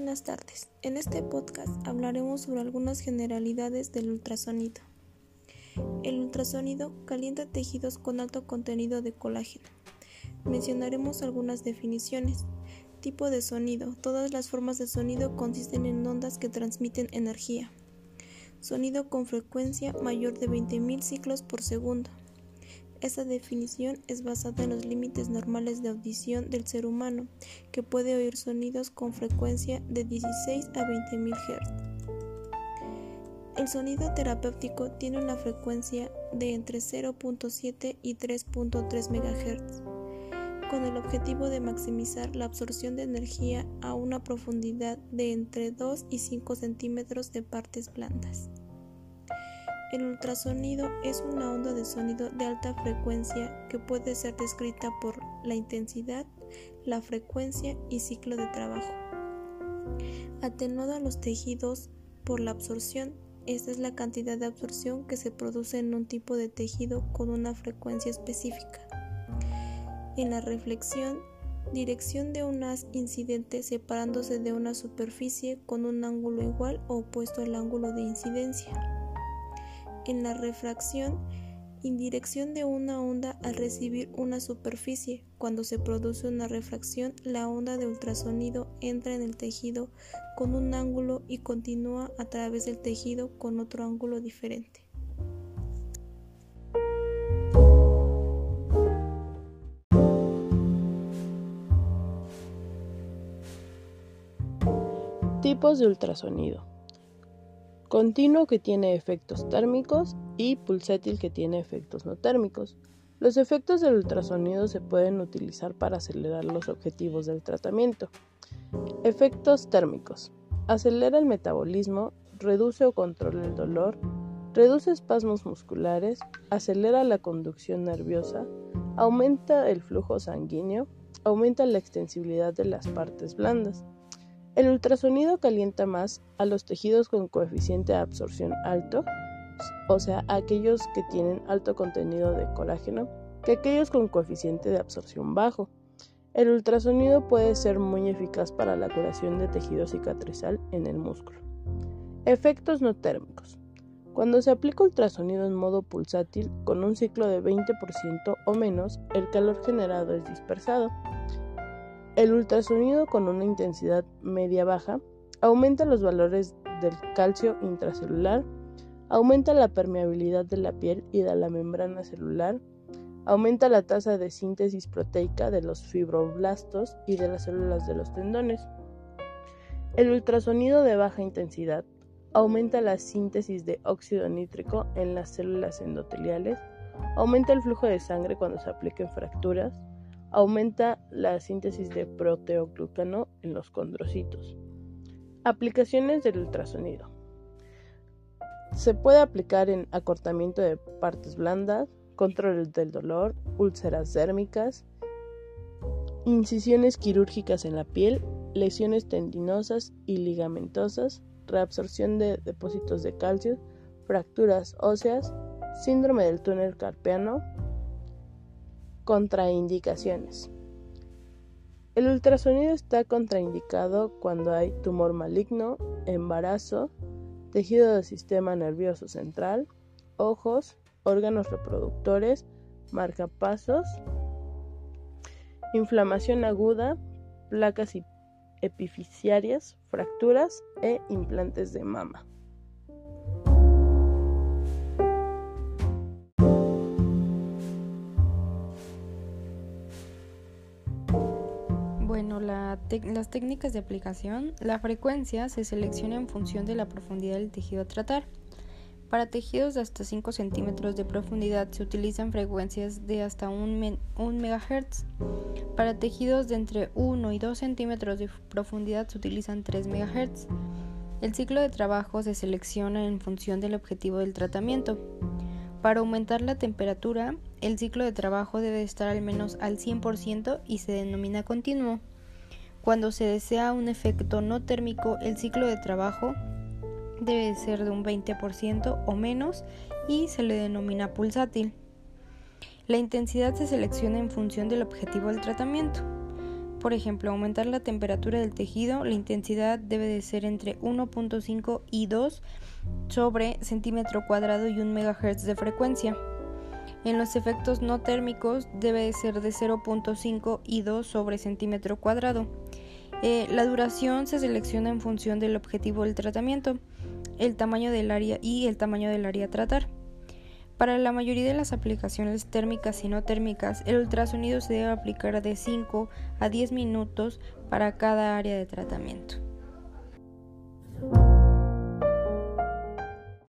buenas tardes. En este podcast hablaremos sobre algunas generalidades del ultrasonido. El ultrasonido calienta tejidos con alto contenido de colágeno. Mencionaremos algunas definiciones. Tipo de sonido. Todas las formas de sonido consisten en ondas que transmiten energía. Sonido con frecuencia mayor de 20.000 ciclos por segundo. Esta definición es basada en los límites normales de audición del ser humano, que puede oír sonidos con frecuencia de 16 a 20.000 Hz. El sonido terapéutico tiene una frecuencia de entre 0.7 y 3.3 MHz, con el objetivo de maximizar la absorción de energía a una profundidad de entre 2 y 5 centímetros de partes blandas. El ultrasonido es una onda de sonido de alta frecuencia que puede ser descrita por la intensidad, la frecuencia y ciclo de trabajo. Atenuada los tejidos por la absorción, esta es la cantidad de absorción que se produce en un tipo de tejido con una frecuencia específica. En la reflexión, dirección de un haz incidente separándose de una superficie con un ángulo igual o opuesto al ángulo de incidencia en la refracción indirección de una onda al recibir una superficie. Cuando se produce una refracción, la onda de ultrasonido entra en el tejido con un ángulo y continúa a través del tejido con otro ángulo diferente. Tipos de ultrasonido continuo que tiene efectos térmicos y pulsátil que tiene efectos no térmicos. Los efectos del ultrasonido se pueden utilizar para acelerar los objetivos del tratamiento. Efectos térmicos. Acelera el metabolismo, reduce o controla el dolor, reduce espasmos musculares, acelera la conducción nerviosa, aumenta el flujo sanguíneo, aumenta la extensibilidad de las partes blandas. El ultrasonido calienta más a los tejidos con coeficiente de absorción alto, o sea, aquellos que tienen alto contenido de colágeno, que aquellos con coeficiente de absorción bajo. El ultrasonido puede ser muy eficaz para la curación de tejido cicatrizal en el músculo. Efectos no térmicos. Cuando se aplica ultrasonido en modo pulsátil con un ciclo de 20% o menos, el calor generado es dispersado. El ultrasonido con una intensidad media-baja aumenta los valores del calcio intracelular, aumenta la permeabilidad de la piel y de la membrana celular, aumenta la tasa de síntesis proteica de los fibroblastos y de las células de los tendones. El ultrasonido de baja intensidad aumenta la síntesis de óxido nítrico en las células endoteliales, aumenta el flujo de sangre cuando se aplica en fracturas, Aumenta la síntesis de proteoglucano en los condrocitos. Aplicaciones del ultrasonido. Se puede aplicar en acortamiento de partes blandas, control del dolor, úlceras dérmicas, incisiones quirúrgicas en la piel, lesiones tendinosas y ligamentosas, reabsorción de depósitos de calcio, fracturas óseas, síndrome del túnel carpiano, Contraindicaciones. El ultrasonido está contraindicado cuando hay tumor maligno, embarazo, tejido del sistema nervioso central, ojos, órganos reproductores, marcapasos, inflamación aguda, placas epifisiarias, fracturas e implantes de mama. Las técnicas de aplicación, la frecuencia se selecciona en función de la profundidad del tejido a tratar. Para tejidos de hasta 5 centímetros de profundidad se utilizan frecuencias de hasta 1 MHz. Para tejidos de entre 1 y 2 centímetros de profundidad se utilizan 3 MHz. El ciclo de trabajo se selecciona en función del objetivo del tratamiento. Para aumentar la temperatura, el ciclo de trabajo debe estar al menos al 100% y se denomina continuo. Cuando se desea un efecto no térmico, el ciclo de trabajo debe ser de un 20% o menos y se le denomina pulsátil. La intensidad se selecciona en función del objetivo del tratamiento. Por ejemplo, aumentar la temperatura del tejido, la intensidad debe de ser entre 1.5 y 2 sobre centímetro cuadrado y 1 MHz de frecuencia. En los efectos no térmicos debe de ser de 0.5 y 2 sobre centímetro cuadrado. Eh, la duración se selecciona en función del objetivo del tratamiento, el tamaño del área y el tamaño del área a tratar. Para la mayoría de las aplicaciones térmicas y no térmicas, el ultrasonido se debe aplicar de 5 a 10 minutos para cada área de tratamiento.